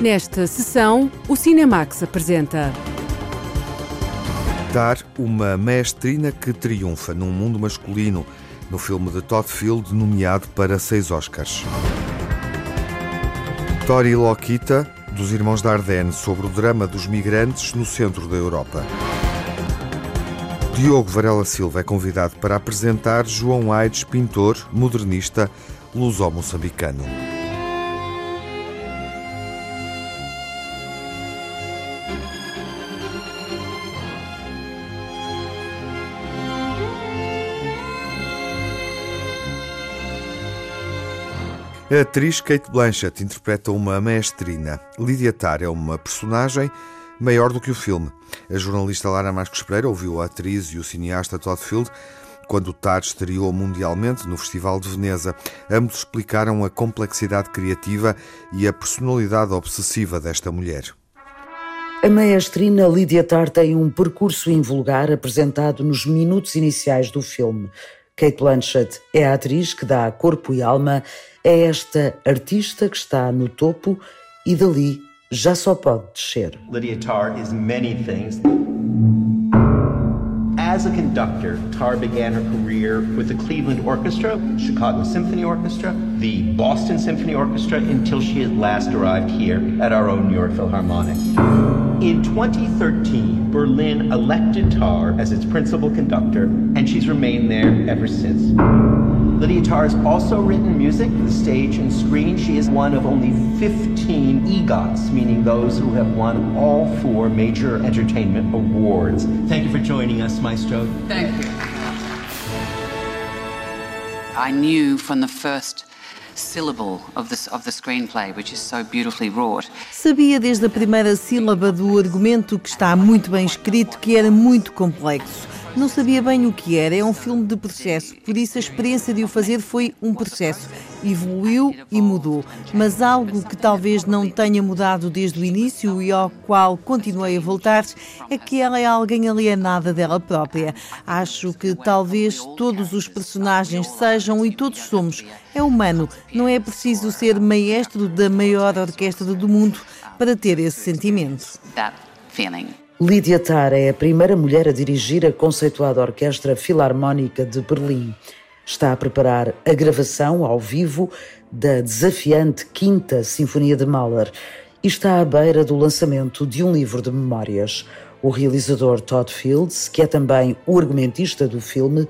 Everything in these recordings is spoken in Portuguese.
Nesta sessão, o Cinemax apresenta. Dar uma mestrina que triunfa num mundo masculino, no filme de Todd Field, nomeado para seis Oscars. Tori Lokita, dos Irmãos Dardenne, sobre o drama dos migrantes no centro da Europa. Diogo Varela Silva é convidado para apresentar João Aides, pintor, modernista, luso-moçambicano. A atriz Kate Blanchett interpreta uma maestrina. Lydia Tarr é uma personagem maior do que o filme. A jornalista Lara Marcos Pereira ouviu a atriz e o cineasta Todd Field quando o Tar estreou mundialmente no Festival de Veneza. Ambos explicaram a complexidade criativa e a personalidade obsessiva desta mulher. A maestrina Lydia Tarr tem um percurso invulgar apresentado nos minutos iniciais do filme. Kate Blanchett é a atriz que dá corpo e alma a esta artista que está no topo e dali já só pode descer. Lydia Tarr is many things. As a conductor, Tar began her career with the Cleveland Orchestra, Chicago Symphony Orchestra, the Boston Symphony Orchestra, until she had last arrived here at our own New York Philharmonic. In 2013, Berlin elected Tar as its principal conductor, and she's remained there ever since. Lydia Tarr has also written music for the stage and screen. She is one of only 15 EGOTs, meaning those who have won all four major entertainment awards. Thank you for joining us, Maestro. Thank you. I knew from the first syllable of the, of the screenplay, which is so beautifully wrought. Sabia desde a primeira sílaba do argumento que está muito bem escrito que era muito complexo não sabia bem o que era. É um filme de processo, por isso a experiência de o fazer foi um processo. Evoluiu e mudou, mas algo que talvez não tenha mudado desde o início e ao qual continuei a voltar é que ela é alguém alienada dela própria. Acho que talvez todos os personagens sejam e todos somos. É humano, não é preciso ser maestro da maior orquestra do mundo para ter esse sentimento. Lydia Tarr é a primeira mulher a dirigir a conceituada Orquestra Filarmónica de Berlim. Está a preparar a gravação ao vivo da desafiante Quinta Sinfonia de Mahler e está à beira do lançamento de um livro de memórias. O realizador Todd Fields, que é também o argumentista do filme,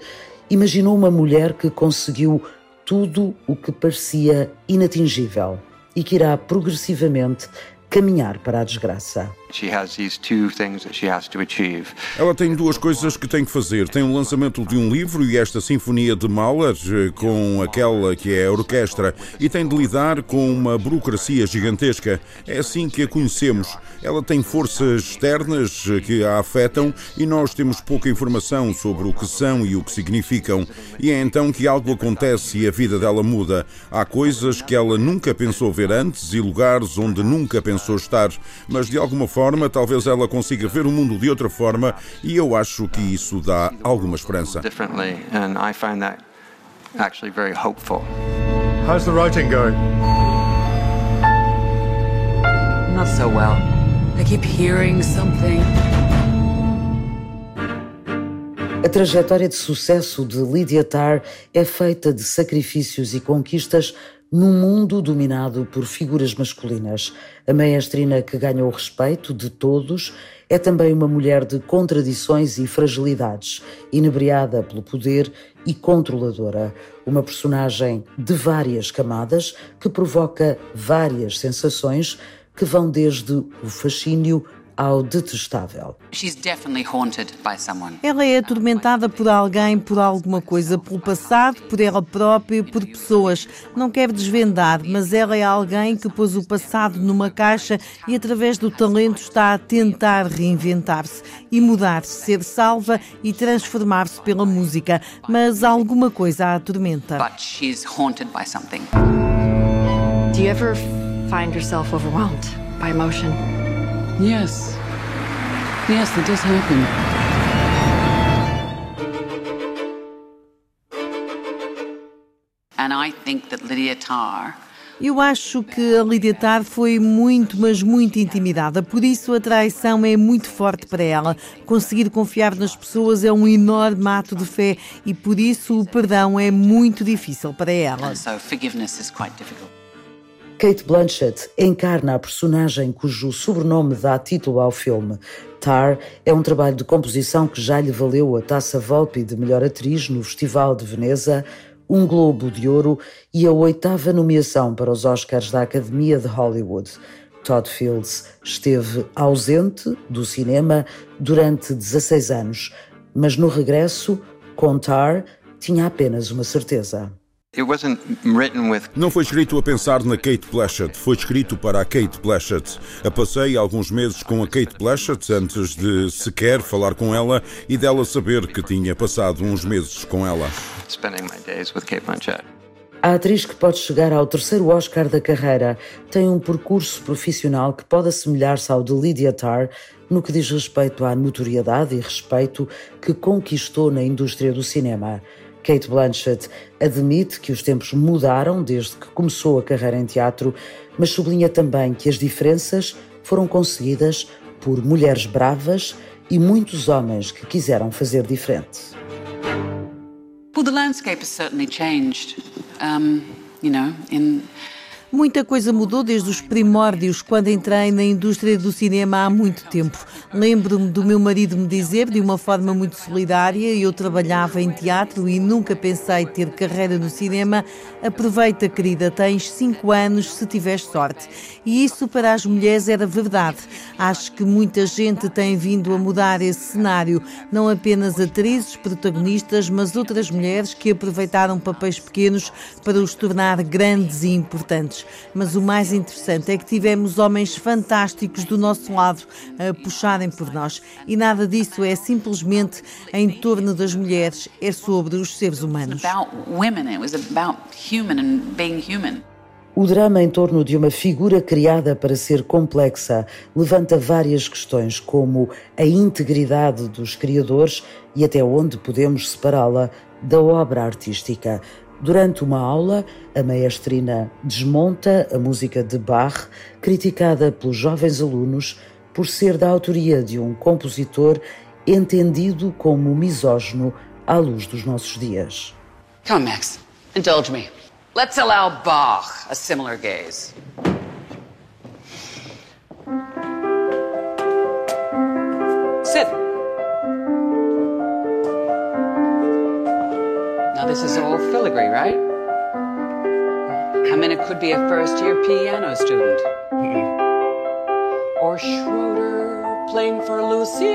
imaginou uma mulher que conseguiu tudo o que parecia inatingível e que irá progressivamente caminhar para a desgraça. Ela tem duas coisas que tem que fazer. Tem o lançamento de um livro e esta Sinfonia de Mahler, eh, com aquela que é a orquestra, e tem de lidar com uma burocracia gigantesca. É assim que a conhecemos. Ela tem forças externas eh, que a afetam e nós temos pouca informação sobre o que são e o que significam. E é então que algo acontece e a vida dela muda. Há coisas que ela nunca pensou ver antes e lugares onde nunca pensou estar, mas de alguma forma forma, talvez ela consiga ver o mundo de outra forma e eu acho que isso dá alguma esperança. How's the writing going? Not so well. I keep hearing something. A trajetória de sucesso de Lydia Tarr é feita de sacrifícios e conquistas num mundo dominado por figuras masculinas. A maestrina que ganha o respeito de todos é também uma mulher de contradições e fragilidades, inebriada pelo poder e controladora. Uma personagem de várias camadas que provoca várias sensações que vão desde o fascínio ao detestável. Ela é atormentada por alguém, por alguma coisa, pelo passado, por ela própria, por pessoas. Não quer desvendar, mas ela é alguém que pôs o passado numa caixa e, através do talento, está a tentar reinventar-se e mudar-se, ser salva e transformar-se pela música. Mas alguma coisa a atormenta. But she's haunted by something. Do you ever find yourself overwhelmed by emotion? Yes. Yes, that does happen. And I think that Lydia Tarr Eu acho que a Lydia Tarr foi muito, mas muito intimidada. Por isso a traição é muito forte para ela. Conseguir confiar nas pessoas é um enorme ato de fé e por isso o perdão é muito difícil para ela. So forgiveness is quite difficult. Kate Blanchett encarna a personagem cujo sobrenome dá título ao filme. Tar é um trabalho de composição que já lhe valeu a Taça Volpi de melhor atriz no Festival de Veneza, um Globo de Ouro e a oitava nomeação para os Oscars da Academia de Hollywood. Todd Fields esteve ausente do cinema durante 16 anos, mas no regresso, com Tar, tinha apenas uma certeza. Não foi escrito a pensar na Kate Blanchett, foi escrito para a Kate Blanchett. A passei alguns meses com a Kate Blanchett antes de sequer falar com ela e dela saber que tinha passado uns meses com ela. A atriz que pode chegar ao terceiro Oscar da carreira tem um percurso profissional que pode assemelhar-se ao de Lydia Tarr no que diz respeito à notoriedade e respeito que conquistou na indústria do cinema. Kate Blanchett admite que os tempos mudaram desde que começou a carreira em teatro, mas sublinha também que as diferenças foram conseguidas por mulheres bravas e muitos homens que quiseram fazer diferente. Well, the landscape has certainly changed. Um, you know, in Muita coisa mudou desde os primórdios, quando entrei na indústria do cinema há muito tempo. Lembro-me do meu marido me dizer, de uma forma muito solidária, eu trabalhava em teatro e nunca pensei ter carreira no cinema. Aproveita, querida, tens cinco anos se tiveres sorte. E isso para as mulheres era verdade. Acho que muita gente tem vindo a mudar esse cenário. Não apenas atrizes, protagonistas, mas outras mulheres que aproveitaram papéis pequenos para os tornar grandes e importantes mas o mais interessante é que tivemos homens fantásticos do nosso lado a puxarem por nós. E nada disso é simplesmente em torno das mulheres, é sobre os seres humanos. O drama em torno de uma figura criada para ser complexa levanta várias questões, como a integridade dos criadores e até onde podemos separá-la da obra artística. Durante uma aula, a maestrina desmonta a música de Bach, criticada pelos jovens alunos por ser da autoria de um compositor entendido como misógino à luz dos nossos dias. Come, Max, indulge me. Let's allow Bach a similar gaze. This is all filigree, right? I mean, it could be a first year piano student. Or Schroeder playing for Lucy.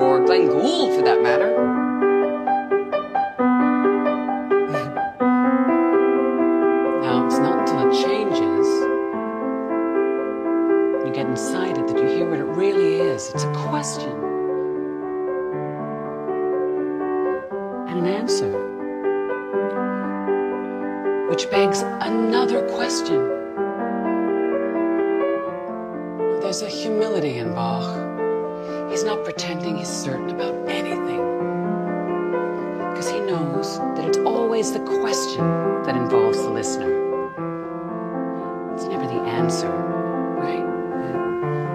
Or Glenn Gould, for that matter. Which begs another question. There's a humility in Bach. He's not pretending he's certain about anything. Because he knows that it's always the question that involves the listener. It's never the answer, right?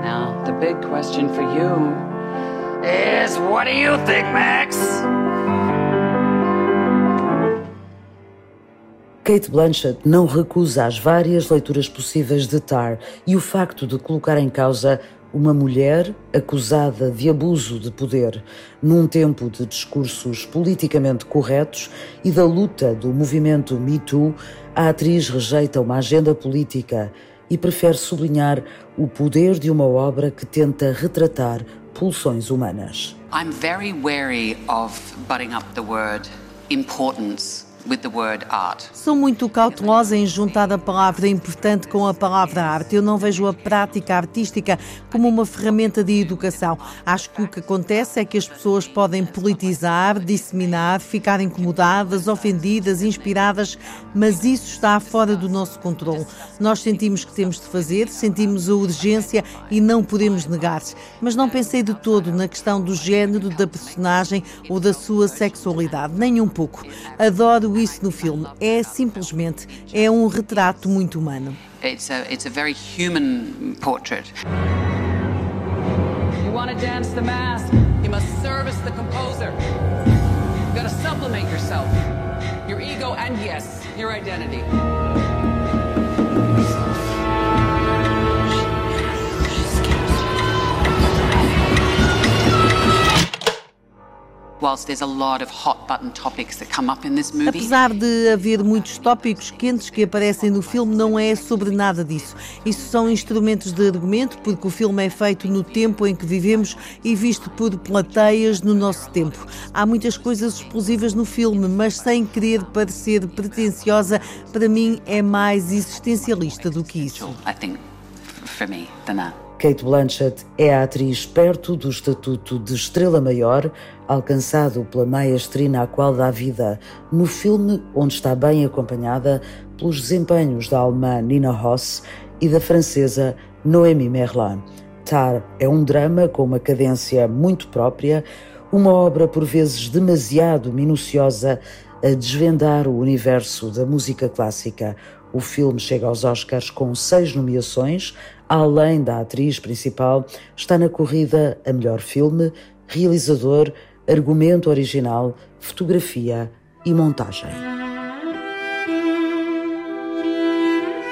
Now, the big question for you is what do you think, Max? Kate Blanchett não recusa as várias leituras possíveis de Tar e o facto de colocar em causa uma mulher acusada de abuso de poder num tempo de discursos politicamente corretos e da luta do movimento Me Too, a atriz rejeita uma agenda política e prefere sublinhar o poder de uma obra que tenta retratar pulsões humanas. I'm very wary of butting up the word importance Sou muito cautelosa em juntar a palavra importante com a palavra arte. Eu não vejo a prática artística como uma ferramenta de educação. Acho que o que acontece é que as pessoas podem politizar, disseminar, ficar incomodadas, ofendidas, inspiradas, mas isso está fora do nosso controle. Nós sentimos que temos de fazer, sentimos a urgência e não podemos negar. Mas não pensei de todo na questão do género da personagem ou da sua sexualidade, nem um pouco. Adoro sinto isso no filme. É simplesmente é um retrato muito humano. It's a, it's a very human portrait. You want to dance the mask? You must service the composer. You got to supplement yourself, your ego, and yes, your identity. Apesar de haver muitos tópicos quentes que aparecem no filme, não é sobre nada disso. Isso são instrumentos de argumento, porque o filme é feito no tempo em que vivemos e visto por plateias no nosso tempo. Há muitas coisas explosivas no filme, mas sem querer parecer pretenciosa, para mim é mais existencialista do que isso. I think, for me, than that. Kate Blanchett é a atriz perto do estatuto de estrela maior, alcançado pela maestrina à qual dá vida no filme, onde está bem acompanhada pelos desempenhos da alemã Nina Hoss e da francesa Noémie Merlan. Tar é um drama com uma cadência muito própria, uma obra por vezes demasiado minuciosa a desvendar o universo da música clássica. O filme chega aos Oscars com seis nomeações, além da atriz principal, está na corrida a melhor filme, realizador, argumento original, fotografia e montagem.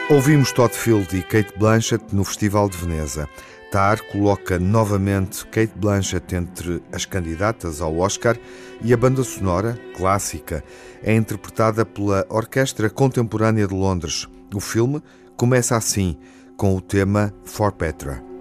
Ouvimos Todd Field e Kate Blanchett no Festival de Veneza. Tar coloca novamente Kate Blanchett entre as candidatas ao Oscar e a banda sonora, clássica, é interpretada pela Orquestra Contemporânea de Londres. O filme começa assim, com o tema For Petra.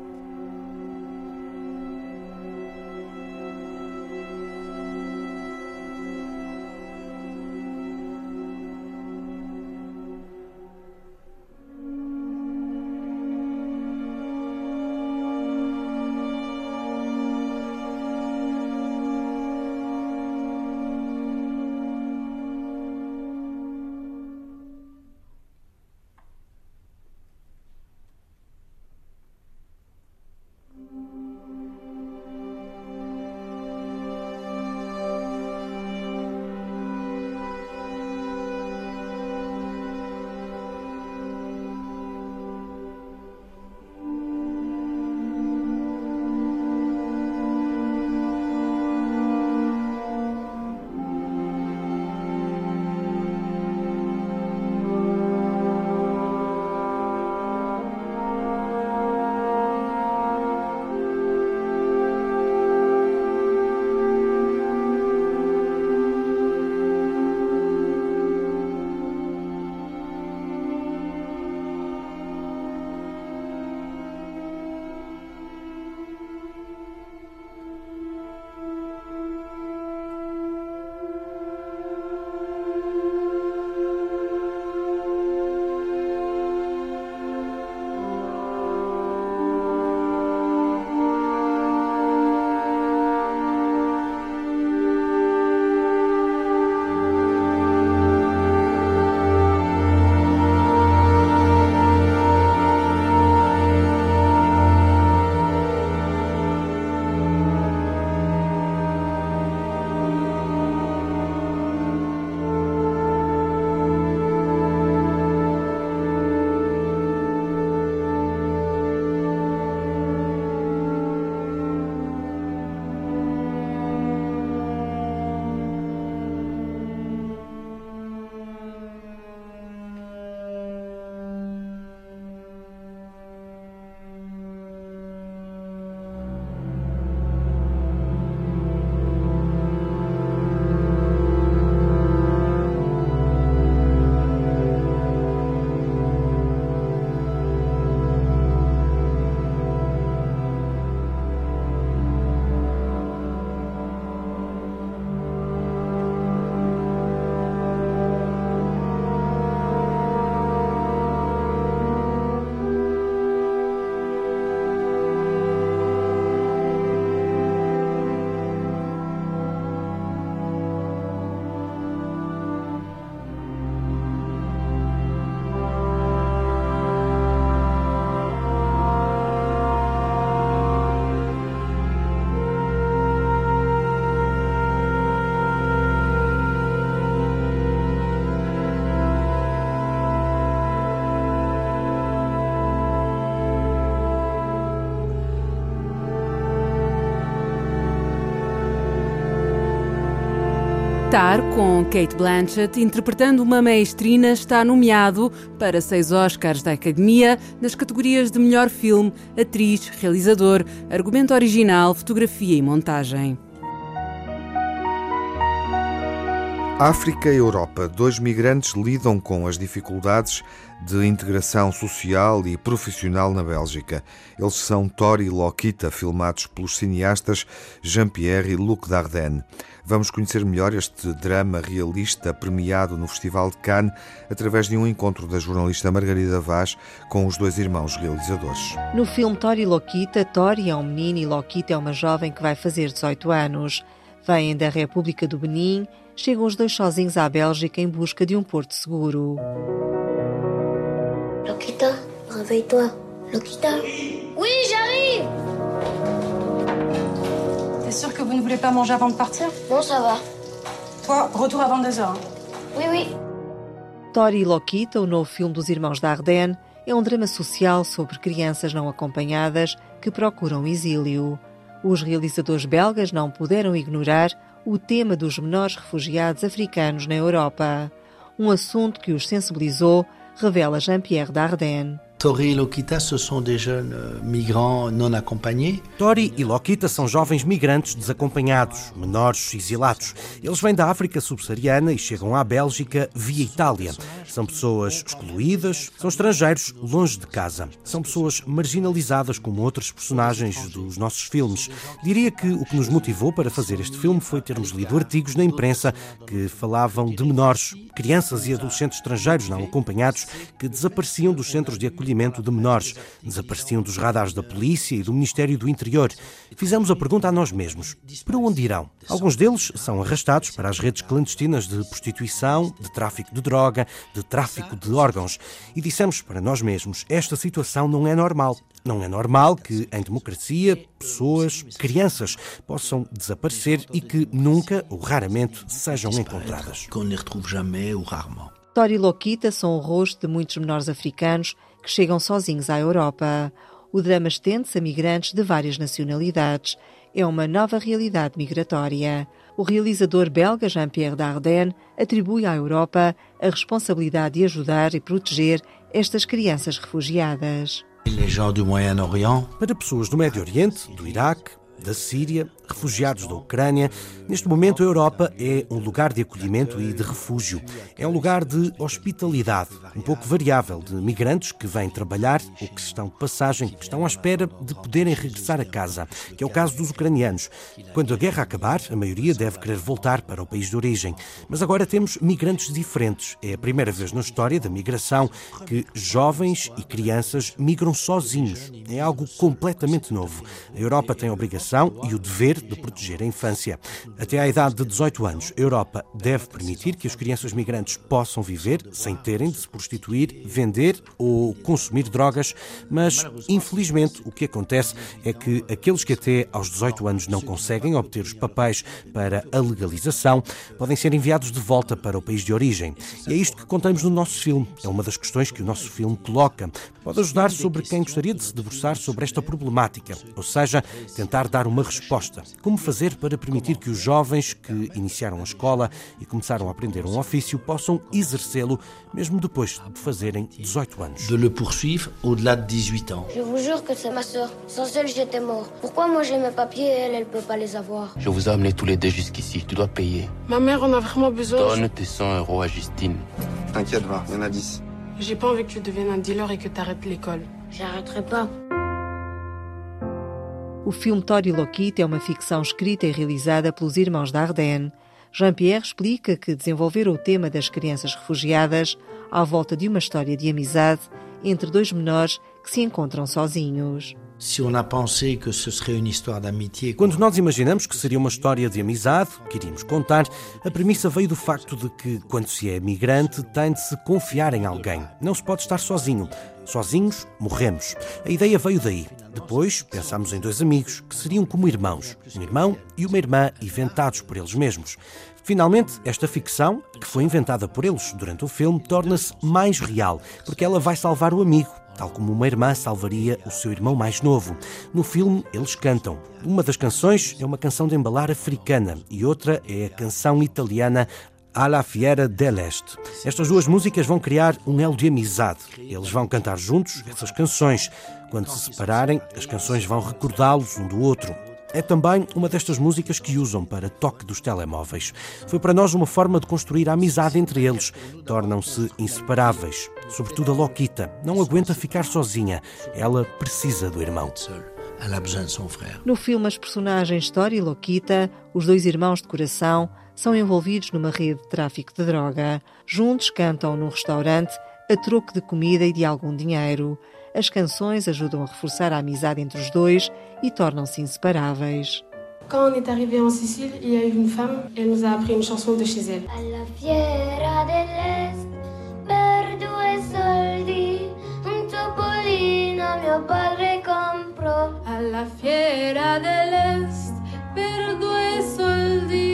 Tar, com Kate Blanchett, interpretando uma maestrina, está nomeado para seis Oscars da Academia nas categorias de melhor filme, atriz, realizador, argumento original, fotografia e montagem. África e Europa. Dois migrantes lidam com as dificuldades de integração social e profissional na Bélgica. Eles são Tori e Lokita, filmados pelos cineastas Jean-Pierre e Luc Dardenne. Vamos conhecer melhor este drama realista premiado no Festival de Cannes através de um encontro da jornalista Margarida Vaz com os dois irmãos realizadores. No filme Tori e Lokita, Tori é um menino e Lokita é uma jovem que vai fazer 18 anos. Vêm da República do Benin chegam os dois sozinhos à Bélgica em busca de um porto seguro. Lokita, réveille-toi. Lokita Oui, j'arrive T'es sûr que vous ne voulez pas manger avant de partir Non, ça va. Toi, retour à 22h. Hein. Oui, oui. Tori e Lokita, o novo filme dos irmãos Dardenne, é um drama social sobre crianças não acompanhadas que procuram exílio. Os realizadores belgas não puderam ignorar o tema dos menores refugiados africanos na Europa. Um assunto que os sensibilizou, revela Jean-Pierre Dardenne. Tori e Lokita, sont des jeunes euh, migrants non accompagnés. Tori e Lokita são jovens migrantes desacompanhados, menores exilados. Eles vêm da África subsaariana e chegam à Bélgica via Itália. São pessoas excluídas, são estrangeiros longe de casa. São pessoas marginalizadas como outros personagens dos nossos filmes. Diria que o que nos motivou para fazer este filme foi termos lido artigos na imprensa que falavam de menores, crianças e adolescentes estrangeiros não acompanhados que desapareciam dos centros de acolhimento acolhimento de menores. Desapareciam dos radares da polícia e do Ministério do Interior. Fizemos a pergunta a nós mesmos: para onde irão? Alguns deles são arrastados para as redes clandestinas de prostituição, de tráfico de droga, de tráfico de órgãos. E dissemos para nós mesmos: esta situação não é normal. Não é normal que, em democracia, pessoas, crianças, possam desaparecer e que nunca ou raramente sejam encontradas. Tori Lokita são o rosto de muitos menores africanos que chegam sozinhos à Europa. O drama estende-se a migrantes de várias nacionalidades. É uma nova realidade migratória. O realizador belga Jean-Pierre Dardenne atribui à Europa a responsabilidade de ajudar e proteger estas crianças refugiadas. Para pessoas do Médio Oriente, do Iraque, da Síria, refugiados da Ucrânia. Neste momento, a Europa é um lugar de acolhimento e de refúgio. É um lugar de hospitalidade, um pouco variável, de migrantes que vêm trabalhar ou que estão de passagem, que estão à espera de poderem regressar a casa, que é o caso dos ucranianos. Quando a guerra acabar, a maioria deve querer voltar para o país de origem. Mas agora temos migrantes diferentes. É a primeira vez na história da migração que jovens e crianças migram sozinhos. É algo completamente novo. A Europa tem a obrigação e o dever de proteger a infância. Até à idade de 18 anos, a Europa deve permitir que as crianças migrantes possam viver sem terem de se prostituir, vender ou consumir drogas, mas infelizmente o que acontece é que aqueles que até aos 18 anos não conseguem obter os papéis para a legalização podem ser enviados de volta para o país de origem. E é isto que contamos no nosso filme. É uma das questões que o nosso filme coloca. Pode ajudar sobre quem gostaria de se debruçar sobre esta problemática, ou seja, tentar dar uma resposta. Como fazer para permitir que os jovens que iniciaram a escola e começaram a aprender um ofício possam exercê-lo mesmo depois de fazerem 18 anos? De le poursuivre au-delà de 18 ans. Je vous jure que c'est ma sœur. Sans elle, j'étais mort. Pourquoi moi j'ai mes papiers et elle, elle peut pas les avoir? Je vous ai amené tous les deux jusqu'ici. Tu dois payer. Ma mère en a vraiment besoin. Donne tes 100 euros à Justine. T'inquiète, va, il y en a 10. J'ai pas envie que tu deviennes un dealer et que t'arrêtes l'école. J'arrêterai pas. O filme Tori Lokit é uma ficção escrita e realizada pelos irmãos Dardenne. Jean-Pierre explica que desenvolveram o tema das crianças refugiadas à volta de uma história de amizade entre dois menores que se encontram sozinhos. Quando nós imaginamos que seria uma história de amizade que iríamos contar, a premissa veio do facto de que, quando se é migrante, tem de se confiar em alguém. Não se pode estar sozinho. Sozinhos, morremos. A ideia veio daí. Depois, pensámos em dois amigos, que seriam como irmãos. Um irmão e uma irmã, inventados por eles mesmos. Finalmente, esta ficção, que foi inventada por eles durante o filme, torna-se mais real, porque ela vai salvar o amigo tal como uma irmã salvaria o seu irmão mais novo. No filme, eles cantam. Uma das canções é uma canção de embalar africana e outra é a canção italiana Alla Fiera dell'Est. Estas duas músicas vão criar um elo de amizade. Eles vão cantar juntos essas canções. Quando se separarem, as canções vão recordá-los um do outro. É também uma destas músicas que usam para toque dos telemóveis. Foi para nós uma forma de construir a amizade entre eles. Tornam-se inseparáveis. Sobretudo a Loquita. Não aguenta ficar sozinha. Ela precisa do irmão. No filme, as personagens Tori e Loquita, os dois irmãos de coração, são envolvidos numa rede de tráfico de droga. Juntos cantam num restaurante a troco de comida e de algum dinheiro. As canções ajudam a reforçar a amizade entre os dois e tornam-se inseparáveis. Quand on est arrivé en Sicile, il y a eu une femme, elle nous a appris une chanson de chez elle. Alla fiera dell'est, per due soldi, un topolino mio padre comprò. Alla fiera dell'est, per due soldi,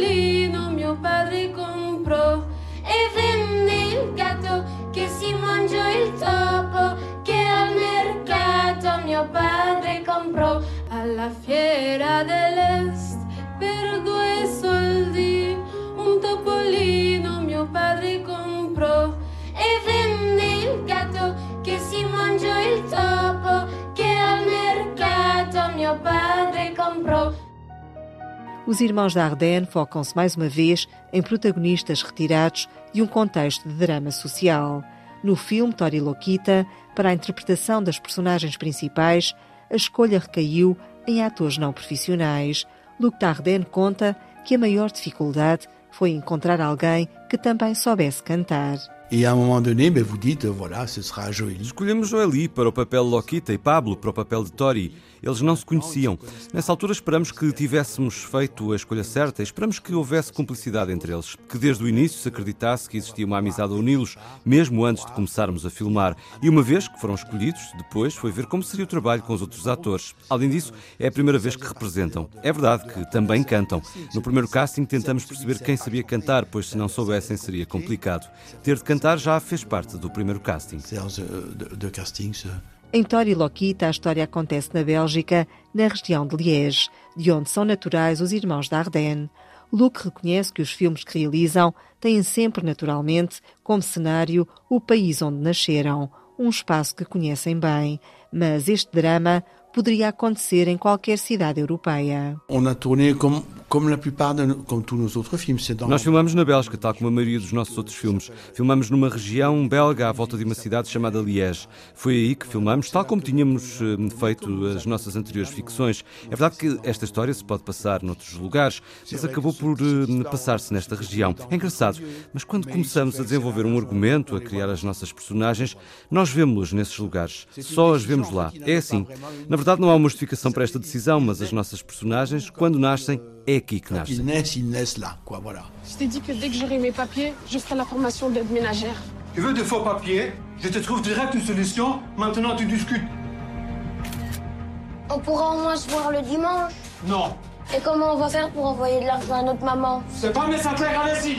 topolino mio padre comprò. E venne il gatto che si mangiò il topo, che al mercato mio padre comprò. Alla fiera dell'est, per due soldi, un topolino mio padre comprò. E venne il gatto che si mangiò il topo, che al mercato mio padre comprò. Os irmãos da Ardennes focam-se mais uma vez em protagonistas retirados de um contexto de drama social. No filme Tori Loquita, para a interpretação das personagens principais, a escolha recaiu em atores não profissionais. Luc Dardenne conta que a maior dificuldade foi encontrar alguém que também soubesse cantar. E a um moment donné, vous dites, voilà, ce sera Joël. Escolhemos Joely para o papel Loquita e Pablo para o papel de Tori. Eles não se conheciam. Nessa altura esperamos que tivéssemos feito a escolha certa esperamos que houvesse cumplicidade entre eles. Que desde o início se acreditasse que existia uma amizade a uni-los, mesmo antes de começarmos a filmar. E uma vez que foram escolhidos, depois foi ver como seria o trabalho com os outros atores. Além disso, é a primeira vez que representam. É verdade que também cantam. No primeiro casting tentamos perceber quem sabia cantar, pois se não soubessem seria complicado. Ter de cantar já fez parte do primeiro casting. De, de casting, em Tori Loquita, a história acontece na Bélgica, na região de Liège, de onde são naturais os irmãos da Ardennes. Luc reconhece que os filmes que realizam têm sempre, naturalmente, como cenário o país onde nasceram, um espaço que conhecem bem. Mas este drama poderia acontecer em qualquer cidade europeia. On a tourné comme, comme la plupart de comme tous nos autres films. Dans... Nós filmamos na Bélgica, tal como a maioria dos nossos outros filmes. Filmamos numa região belga à volta de uma cidade chamada Liège. Foi aí que filmamos, tal como tínhamos uh, feito as nossas anteriores ficções. É verdade que esta história se pode passar noutros lugares, mas acabou por uh, passar-se nesta região. É engraçado, mas quando começamos a desenvolver um argumento, a criar as nossas personagens, nós vemos-las nesses lugares. Só as vemos lá. É assim. Na verdade, não há uma justificação para esta decisão, mas as nossas personagens, quando nascem, é aqui que nascem. Je t'ai dit que dès que j'aurai mes papiers, je ferai la formation d'aide ménagère. Tu veux de faux papiers? Je te trouve direct une solution. Maintenant, tu discutes. On pourra au moins se voir le dimanche. Non. Et comment on va faire pour envoyer de l'argent à notre maman? C'est pas médecin clair, allez-y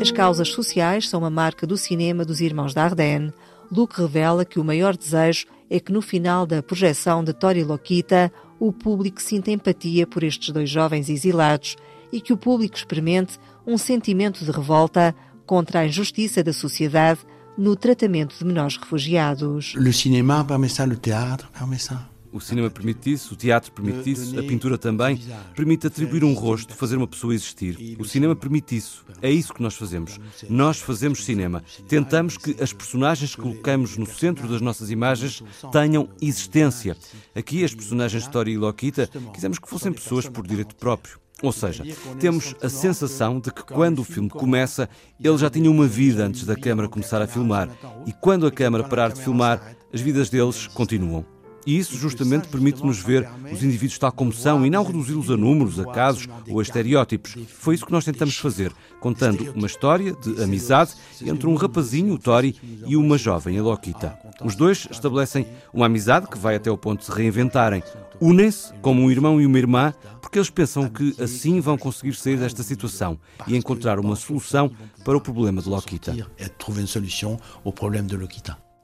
As causas sociais são uma marca do cinema dos irmãos da Ardennes. Luke revela que o maior desejo é que no final da projeção de Tori Loquita o público sinta empatia por estes dois jovens exilados e que o público experimente um sentimento de revolta contra a injustiça da sociedade no tratamento de menores refugiados. Le cinéma permet ça, le théâtre permet ça. O cinema permite isso, o teatro permite isso, a pintura também. Permite atribuir um rosto, fazer uma pessoa existir. O cinema permite isso. É isso que nós fazemos. Nós fazemos cinema. Tentamos que as personagens que colocamos no centro das nossas imagens tenham existência. Aqui, as personagens de Tori e Loquita, quisemos que fossem pessoas por direito próprio. Ou seja, temos a sensação de que quando o filme começa, ele já tinha uma vida antes da câmara começar a filmar. E quando a câmara parar de filmar, as vidas deles continuam. E isso justamente permite-nos ver os indivíduos tal como são e não reduzi-los a números, a casos ou a estereótipos. Foi isso que nós tentamos fazer, contando uma história de amizade entre um rapazinho, o Tori, e uma jovem, a Loquita. Os dois estabelecem uma amizade que vai até o ponto de se reinventarem. Unem-se como um irmão e uma irmã porque eles pensam que assim vão conseguir sair desta situação e encontrar uma solução para o problema de Lokita.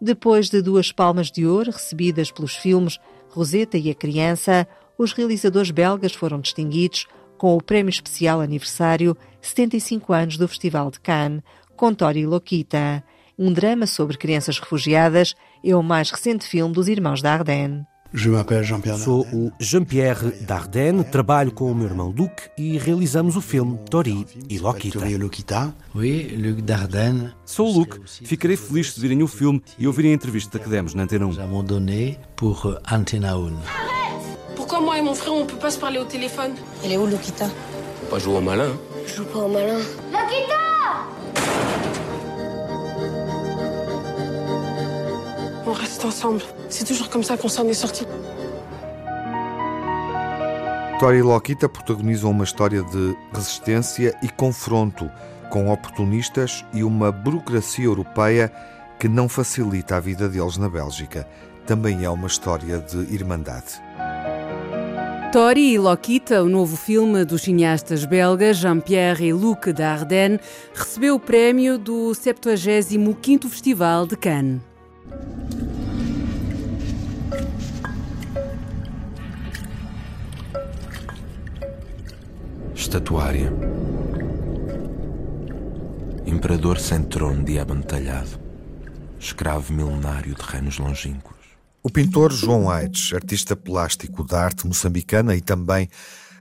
Depois de duas palmas de ouro recebidas pelos filmes Roseta e a Criança, os realizadores belgas foram distinguidos com o Prémio Especial Aniversário 75 anos do Festival de Cannes, com Tori Lokita. Um drama sobre crianças refugiadas é o mais recente filme dos Irmãos da Ardennes. Sou o Jean-Pierre Dardenne, trabalho com o meu irmão Luc e realizamos o filme Tori e Lokita. Oui, Luc Dardenne. Sou o Luc, ficarei feliz de virem o filme e ouvirem a entrevista que demos na Antena 1. Nous avons donné pour Antena 1. Pourquoi moi et mon frère, on peut pas se parler au téléphone Elle est où, Lokita pas jouer au malin. Je joue pas au malin. On reste ensemble. C'est toujours comme ça qu'on s'en est sortis. Tori e Lokita protagonizam uma história de resistência e confronto com oportunistas e uma burocracia europeia que não facilita a vida deles na Bélgica. Também é uma história de irmandade. Tori e Lokita, o novo filme dos cineastas belgas Jean-Pierre e Luc Dardenne, recebeu o prémio do 75º Festival de Cannes. Estatuária. Imperador sem trono diabantalhado. Escravo milenário de reinos longínquos. O pintor João Aires, artista plástico da arte moçambicana e também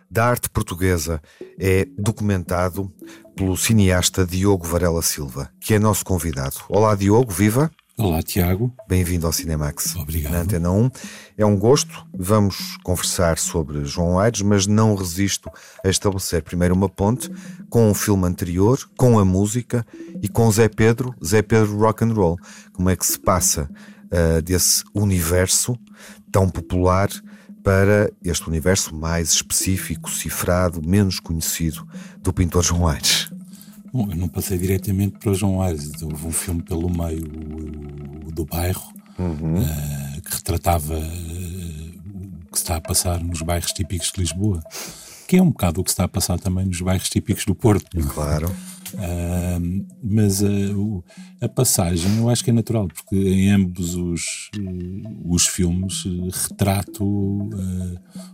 da arte portuguesa, é documentado pelo cineasta Diogo Varela Silva, que é nosso convidado. Olá, Diogo, viva! Olá, Tiago. Bem-vindo ao Cinemax. Obrigado. Na Antena 1. É um gosto. Vamos conversar sobre João Aires, mas não resisto a estabelecer primeiro uma ponte com um filme anterior, com a música e com Zé Pedro, Zé Pedro Rock and Roll. Como é que se passa uh, desse universo tão popular para este universo mais específico, cifrado, menos conhecido do pintor João Aires? Bom, eu não passei diretamente para João Aires. Houve um filme pelo meio, o, o do bairro, Uhum. uh, que retratava uh, o que se está a passar nos bairros típicos de Lisboa, que é um bocado o que se está a passar também nos bairros típicos do Porto. é? Claro. Uh, mas o- a passagem eu acho que é natural, porque em ambos os, os filmes retrato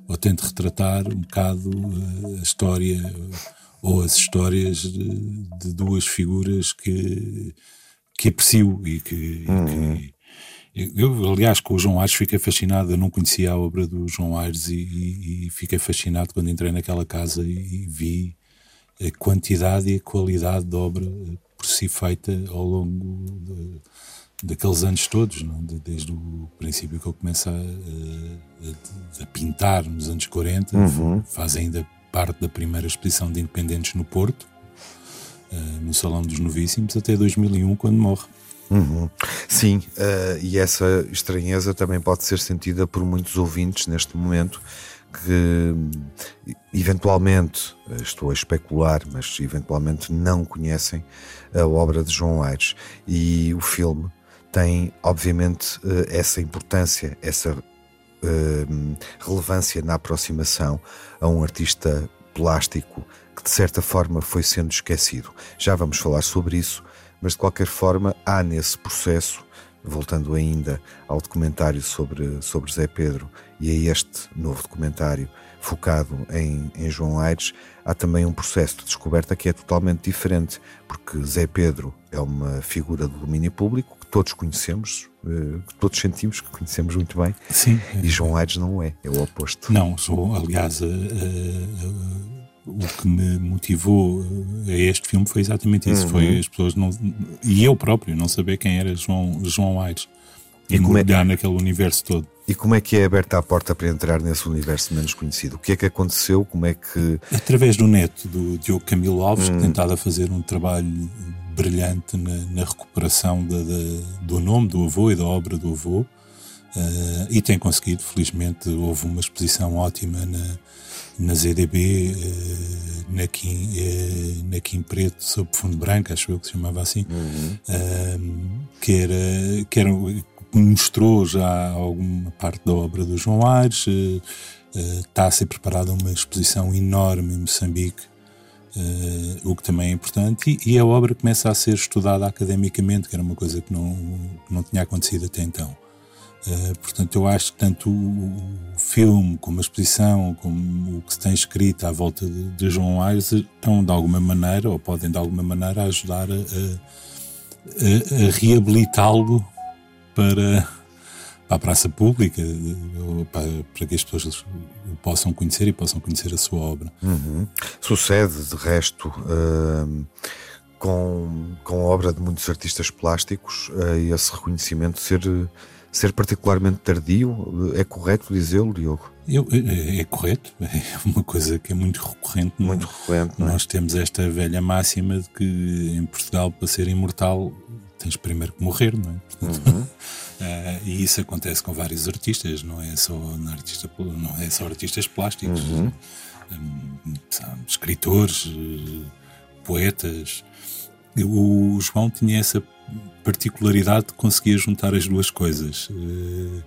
ou tento retratar um bocado a história ou as histórias de, de duas figuras que, que aprecio e que, e que- eu, aliás, com o João Aires fiquei fascinado. Eu não conhecia a obra do João Aires e, e- e fiquei fascinado quando entrei naquela casa e, e vi a quantidade e a qualidade de obra eh, por si feita ao longo de- daqueles anos todos, não? é? De- desde o princípio que eu começo a, a- a pintar nos anos 40, Uhum. faz ainda parte da primeira exposição de independentes no Porto, eh, no Salão dos Novíssimos, até 2001, quando morre. Uhum. Sim, eh, e essa estranheza também pode ser sentida por muitos ouvintes neste momento que eventualmente, eh, estou a especular, mas eventualmente não conhecem a obra de João Aires. E o filme tem, obviamente, essa importância, essa eh, relevância na aproximação a um artista plástico que de certa forma foi sendo esquecido. Já vamos falar sobre isso, mas de qualquer forma há nesse processo, voltando ainda ao documentário sobre, sobre Zé Pedro e a este novo documentário focado em, em João Aires, há também um processo de descoberta que é totalmente diferente, porque Zé Pedro é uma figura do domínio público que todos conhecemos, eh, que todos sentimos que conhecemos muito bem, Sim. e João Aires não é, é o oposto. Não, sou, aliás, a- a- o que me motivou a este filme foi exatamente isso. Uhum. Foi as pessoas não. E eu próprio não saber quem era João, João Aires. E, E como é- mergulhar naquele universo todo. E como é que é aberta a porta para entrar nesse universo menos conhecido? O que é que aconteceu? Como é que. Através do neto do Diogo Camilo Alves, Hum. que tem estado a fazer um trabalho brilhante na, na recuperação da- da- do nome do avô e da obra do avô. eh, e tem conseguido, felizmente, houve uma exposição ótima na, na ZDB, eh, na, Kim, eh, na Kim Preto, sob fundo branco, acho eu que se chamava assim, eh, que, era, que era, mostrou já alguma parte da obra do João Aires, está a ser preparada uma exposição enorme em Moçambique, o que também é importante, e, a obra começa a ser estudada academicamente, que era uma coisa que não, que não tinha acontecido até então. Portanto, eu acho que tanto o, filme, como a exposição, como o que se tem escrito à volta de, de João Aires estão de alguma maneira, ou podem de alguma maneira, ajudar a, a, a reabilitá-lo para, para a praça pública, para, para, que as pessoas o possam conhecer e possam conhecer a sua obra. Uhum. Sucede, de resto. Uh com, com a obra de muitos artistas plásticos, uh, esse reconhecimento ser ser particularmente tardio. É correto dizê-lo, Diogo? Eu, é, é, correto, é uma coisa que é muito recorrente. Muito recorrente. É? Nós temos esta velha máxima de que em Portugal, para ser imortal, tens primeiro que morrer, não é? Portanto, uhum. uh, e isso acontece com vários artistas, não é só, artista, não é só artistas plásticos, uhum. um, escritores, uh, poetas. O João tinha essa particularidade de conseguir juntar as duas coisas. Uh,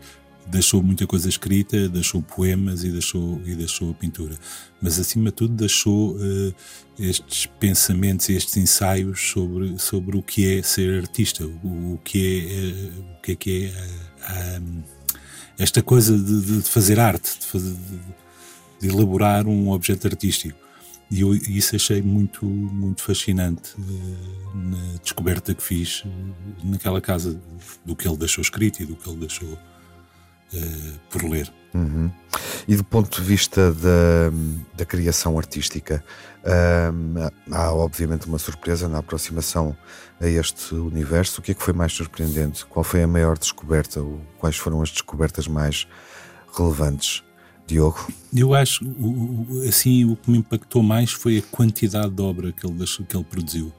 deixou muita coisa escrita, deixou poemas e deixou, e deixou a pintura. Mas, acima de tudo, deixou uh, estes pensamentos e estes ensaios sobre, sobre o que é ser artista, o, o que, é, uh, o que é que é esta coisa de, de, fazer arte, de, fazer, de, de elaborar um objeto artístico. E eu isso achei muito, muito fascinante uh, na descoberta que fiz naquela casa, do que ele deixou escrito e do que ele deixou uh, por ler. Uhum. E do ponto de vista da, da criação artística, há obviamente uma surpresa na aproximação a este universo. O que é que foi mais surpreendente? Qual foi a maior descoberta? Quais foram as descobertas mais relevantes? Diogo? Eu acho, assim, o que me impactou mais foi a quantidade de obra que ele, que ele produziu.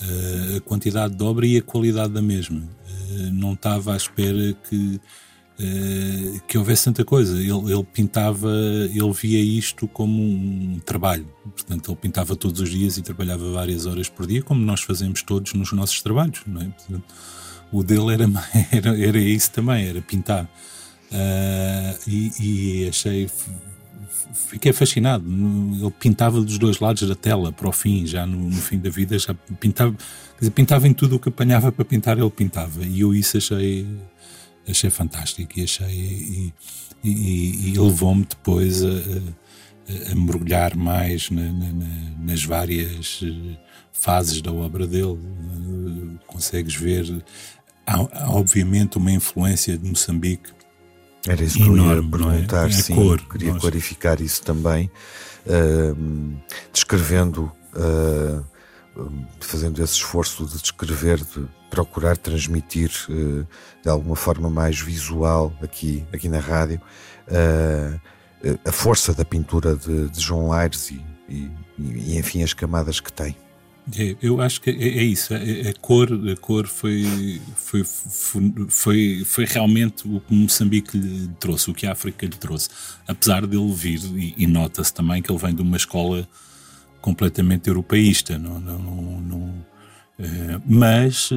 Uh, a quantidade de obra e a qualidade da mesma. Uh, não estava à espera que, uh, que houvesse tanta coisa. Ele, ele, pintava, ele via isto como um trabalho. Portanto, ele pintava todos os dias e trabalhava várias horas por dia, como nós fazemos todos nos nossos trabalhos. Não é? Portanto, o dele era, era, era isso também, era pintar. Uh, e, e, achei. Fiquei fascinado. Ele pintava dos dois lados da tela para o fim, já no, no fim da vida, já pintava, dizer, pintava em tudo o que apanhava para pintar, ele pintava. E eu isso achei, achei fantástico e achei. E, e, e levou-me depois a, a, a, mergulhar mais na, na, nas várias eh, fases da obra dele. Consegues ver, há, obviamente, uma influência de Moçambique era isso que enorme, eu ia é? perguntar, é? sim. Cor, queria nós. clarificar isso também, uh, descrevendo, uh, fazendo esse esforço de descrever, de procurar transmitir uh, de alguma forma mais visual aqui, aqui na rádio a força da pintura de, de João Aires e, e, e, enfim, as camadas que tem. É, eu acho que é, é isso. A, a, cor, a cor foi, foi, foi, foi realmente o que Moçambique lhe trouxe, o que a África lhe trouxe. Apesar dele vir, e, e nota-se também que ele vem de uma escola completamente europeísta, não, não, não, uh, mas uh,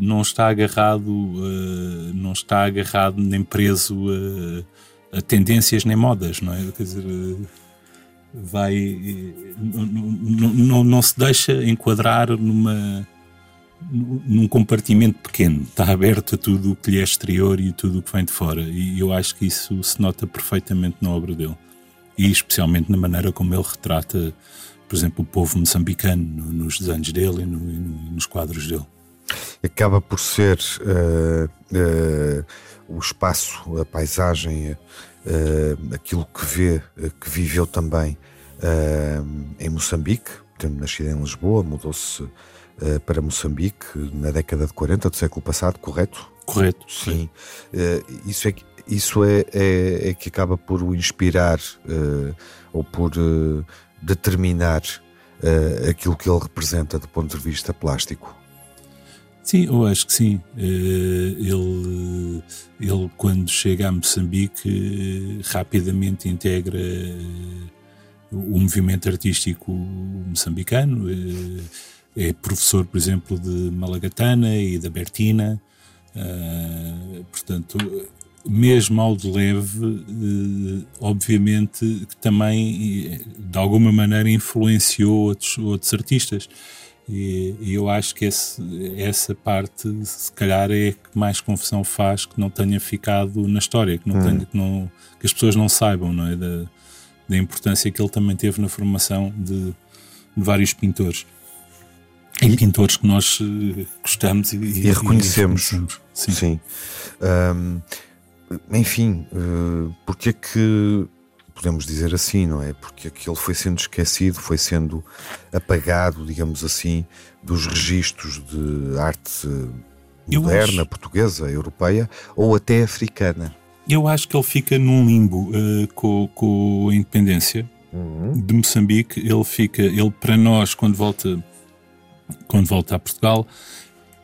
não está agarrado, uh, não está agarrado nem preso a, a, tendências nem modas, não é? Quer dizer vai não, não, não se deixa enquadrar numa num compartimento pequeno, está aberto a tudo o que lhe é exterior e tudo o que vem de fora. E eu acho que isso se nota perfeitamente na obra dele. E especialmente na maneira como ele retrata, por exemplo, o povo moçambicano nos desenhos dele e, no, nos quadros dele. Acaba por ser uh, uh, o espaço, a paisagem, uh, aquilo que vê, que viveu também em Moçambique, tendo nascido em Lisboa, mudou-se para Moçambique na década de 40 do século passado, correto? Correto. Sim. isso é, isso é, é, é, que acaba por o inspirar ou por determinar aquilo que ele representa do ponto de vista plástico. Sim, eu acho que sim. Eh, ele, ele quando chega a Moçambique, rapidamente integra eh, o movimento artístico moçambicano. Eh, é professor, por exemplo, de Malagatana e da Bertina. Uh, portanto, mesmo ao de leve, uh, obviamente que também, de alguma maneira, influenciou outros, outros artistas. E, e, eu acho que esse, essa parte, se calhar, é que mais confusão faz que não tenha ficado na história, que, não hum. tenha, que, não, que as pessoas não saibam não é? da, da importância que ele também teve na formação de, de vários pintores. E pintores que nós eh, gostamos e, e reconhecemos. E reconhecemos. Sim. Sim. Um, enfim, uh, porque é que podemos dizer assim, não é? Porque aquilo foi sendo esquecido, foi sendo apagado, digamos assim, dos registros de arte moderna, portuguesa, europeia ou até africana. Eu acho que ele fica num limbo uh, com, com, a independência uhum. de Moçambique. Ele fica, ele para nós, quando volta, quando volta a Portugal,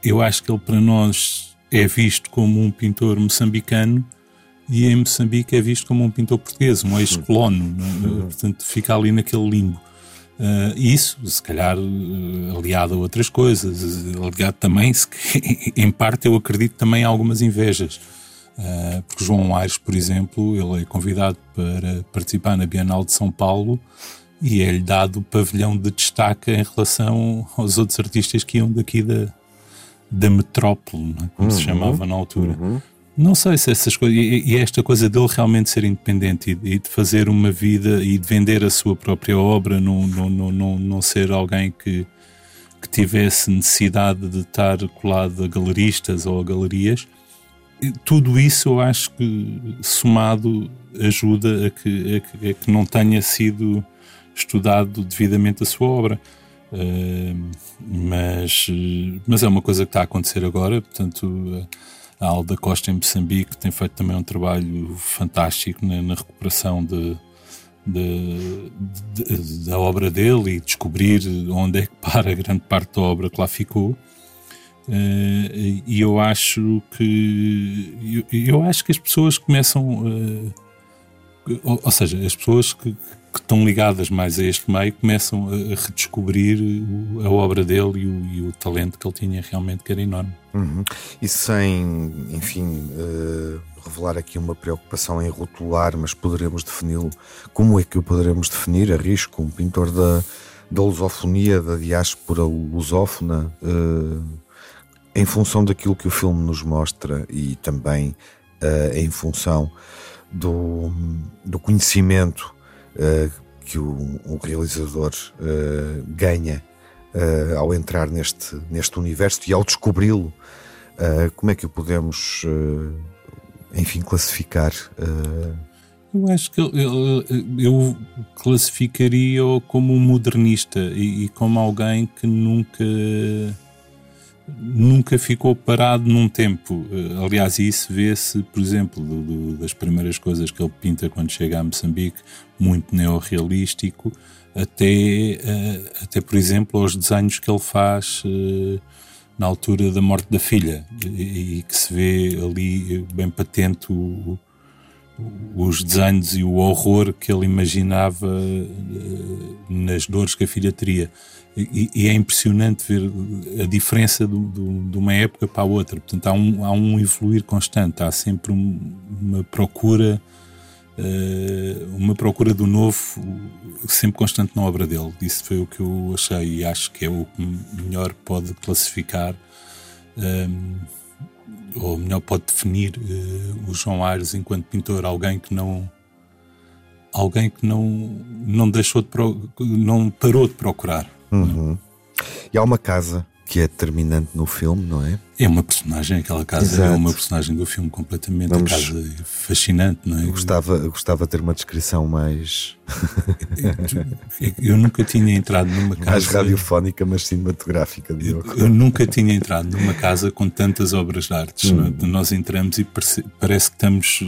eu acho que ele para nós é visto como um pintor moçambicano e em Moçambique é visto como um pintor português, um ex-colono, uhum. portanto fica ali naquele limbo. Uh, isso, se calhar, uh, aliado a outras coisas, aliado também, se, em parte eu acredito também em algumas invejas. Uh, porque João Aires, por exemplo, ele é convidado para participar na Bienal de São Paulo e é-lhe dado o pavilhão de destaque em relação aos outros artistas que iam daqui da, da metrópole, é? como uhum. se chamava na altura. Uhum. Não sei se essas coisas. E, e esta coisa dele realmente ser independente e, e, de fazer uma vida e de vender a sua própria obra, não, não, não, não, ser alguém que, que tivesse necessidade de estar colado a galeristas ou a galerias. Tudo isso eu acho que somado ajuda a que, a que, a que não tenha sido estudado devidamente a sua obra. Uh, mas, mas é uma coisa que está a acontecer agora, portanto. Uh, a Alda Costa em Moçambique tem feito também um trabalho fantástico na, na recuperação de, de, de, da obra dele e descobrir onde é que para grande parte da obra que lá ficou. Uh, e eu acho que eu, eu, acho que as pessoas começam uh, ou, ou, seja, as pessoas que, que estão ligadas mais a este meio começam a redescobrir a obra dele e o, e o talento que ele tinha realmente, que era enorme. Uhum. E sem, enfim, uh, revelar aqui uma preocupação em rotular, mas poderemos defini-lo. Como é que o poderemos definir? Arrisco, um pintor da, da lusofonia, da diáspora lusófona, uh, em função daquilo que o filme nos mostra e também uh, em função do, do conhecimento que o, o realizador uh, ganha uh, ao entrar neste, neste universo e ao descobri-lo. como é que o podemos, enfim, classificar? Eu acho que eu, eu, eu classificaria-o como um modernista e, e como alguém que nunca nunca ficou parado num tempo. Eh, aliás, isso vê-se, por exemplo, do, do, das primeiras coisas que ele pinta quando chega a Moçambique, muito neorrealístico, até, uh, até por exemplo, aos desenhos que ele faz uh, na altura da morte da filha, e, e, que se vê ali bem patente o, os desenhos e o horror que ele imaginava uh, nas dores que a filha teria. E, e, é impressionante ver a diferença do, do, de uma época para a outra. Portanto, há um, há um evoluir constante, há sempre um, uma procura, uh, uma procura do novo, sempre constante na obra dele. Isso foi o que eu achei e acho que é o que melhor pode classificar, um, ehm, ou melhor pode definir uh, o João Aires enquanto pintor, alguém que não alguém que não não deixou de não parou de procurar Uhum. E há uma casa que é determinante no filme, não é? É uma personagem, aquela casa Exato. é uma personagem do filme completamente, Vamos... a casa é fascinante, não é? Eu gostava, eu gostava de ter uma descrição mais... eu nunca tinha entrado numa casa... Mais radiofónica, mas cinematográfica, Diogo. Eu, eu nunca tinha entrado numa casa com tantas obras de artes. Hum. Nós entramos e parece, parece que estamos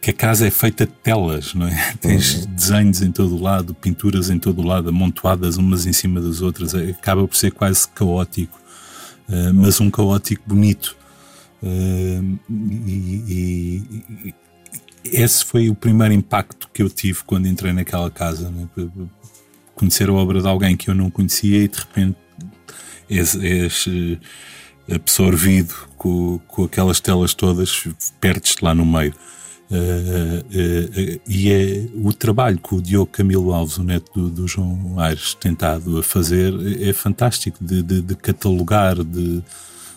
que a casa é feita de telas, não é? Tens uhum. desenhos em todo o lado, pinturas em todo o lado, amontoadas umas em cima das outras, é, acaba por ser quase caótico, uh, mas um caótico bonito. Uh, e, e, e, esse foi o primeiro impacto que eu tive quando entrei naquela casa, é? conhecer a obra de alguém que eu não conhecia e de repente és, és eh, absorvido com, com aquelas telas todas, perdes-te lá no meio. Uh, uh, e é o trabalho que o Diogo Camilo Alves, o neto do, do João Aires, tentado a fazer é fantástico de, de, de catalogar, de,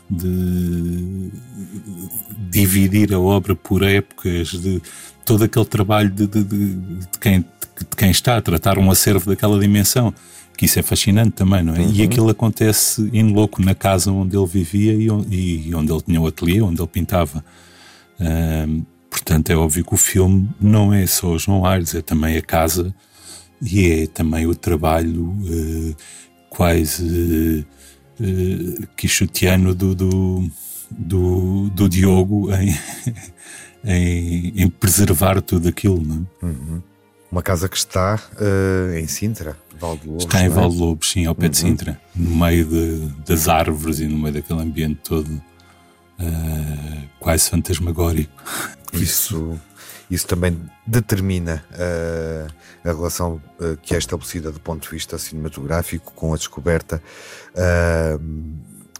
de, dividir a obra por épocas, de todo aquele trabalho de, quem, de quem está a tratar um acervo daquela dimensão que isso é fascinante também, não é? Uhum. E aquilo acontece em louco na casa onde ele vivia e onde, e onde ele tinha o ateliê, onde ele pintava. Portanto, é óbvio que o filme não é só o João Aires, é também a casa e é também o trabalho uh, quase uh, quixotiano do, do, do, do Diogo em, em, em, preservar tudo aquilo. Não é? Uhum. Uma casa que está uh, em Sintra, Valde Lobos. Está em é? Valde Lobos, sim, ao pé uhum. de Sintra, no meio de, das árvores e no meio daquele ambiente todo uh, quase fantasmagórico. Isso, isso também determina uh, a relação que é estabelecida do ponto de vista cinematográfico com a descoberta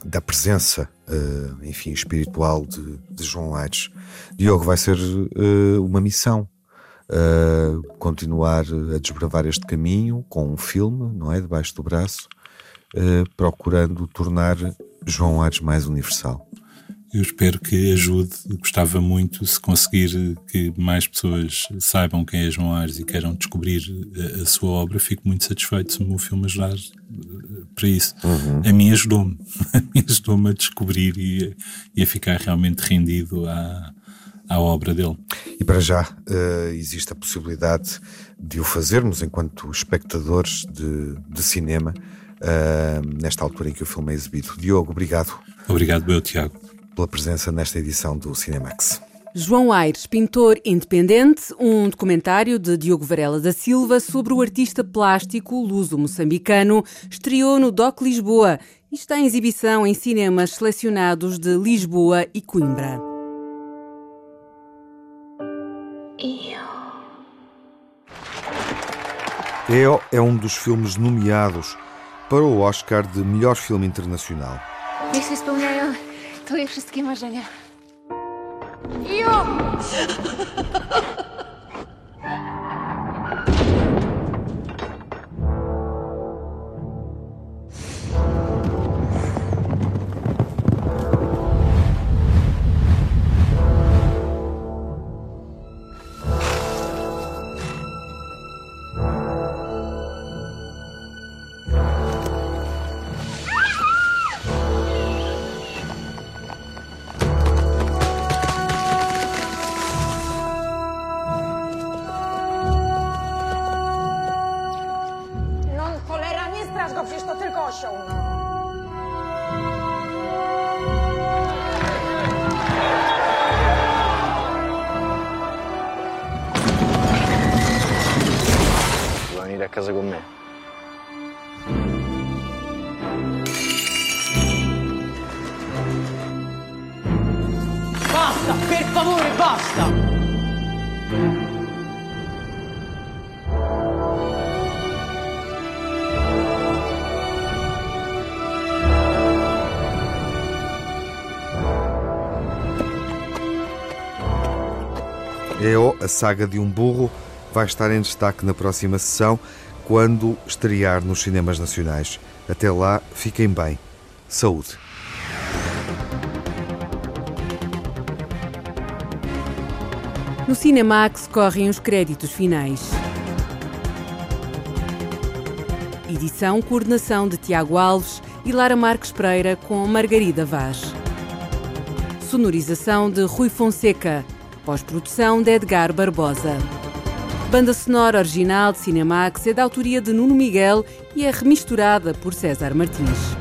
da presença, enfim, espiritual de, de João Aires. Diogo vai ser uma missão uh, continuar a desbravar este caminho com um filme, não é? Debaixo do braço, uh, procurando tornar João Ares mais universal. Eu espero que ajude. Gostava muito se conseguir que mais pessoas saibam quem é João Ares e queiram descobrir a, a sua obra. Fico muito satisfeito se o meu filme ajudar eh, para isso. Uhum. A mim ajudou-me. A mim ajudou-me a descobrir e, e, a ficar realmente rendido à, à obra dele. E para já uh, existe a possibilidade de o fazermos enquanto espectadores de, de cinema, uh, nesta altura em que o filme é exibido. Diogo, obrigado. Obrigado, meu Tiago. Pela presença nesta edição do Cinemax. João Aires, pintor independente, um documentário de Diogo Varela da Silva sobre o artista plástico luso-moçambicano, estreou no DOC Lisboa e está em exibição em cinemas selecionados de Lisboa e Coimbra. EO é um dos filmes nomeados para o Oscar de melhor filme internacional. ratuje wszystkie marzenia. Jo! basta! EO, a saga de um burro, vai estar em destaque na próxima sessão, quando estrear nos cinemas nacionais. Até lá, fiquem bem. Saúde. No Cinemax correm os créditos finais. Edição, coordenação de Tiago Alves e Lara Marques Pereira com Margarida Vaz. Sonorização de Rui Fonseca. Pós-produção de Edgar Barbosa. Banda sonora original de Cinemax é da autoria de Nuno Miguel e é remisturada por César Martins.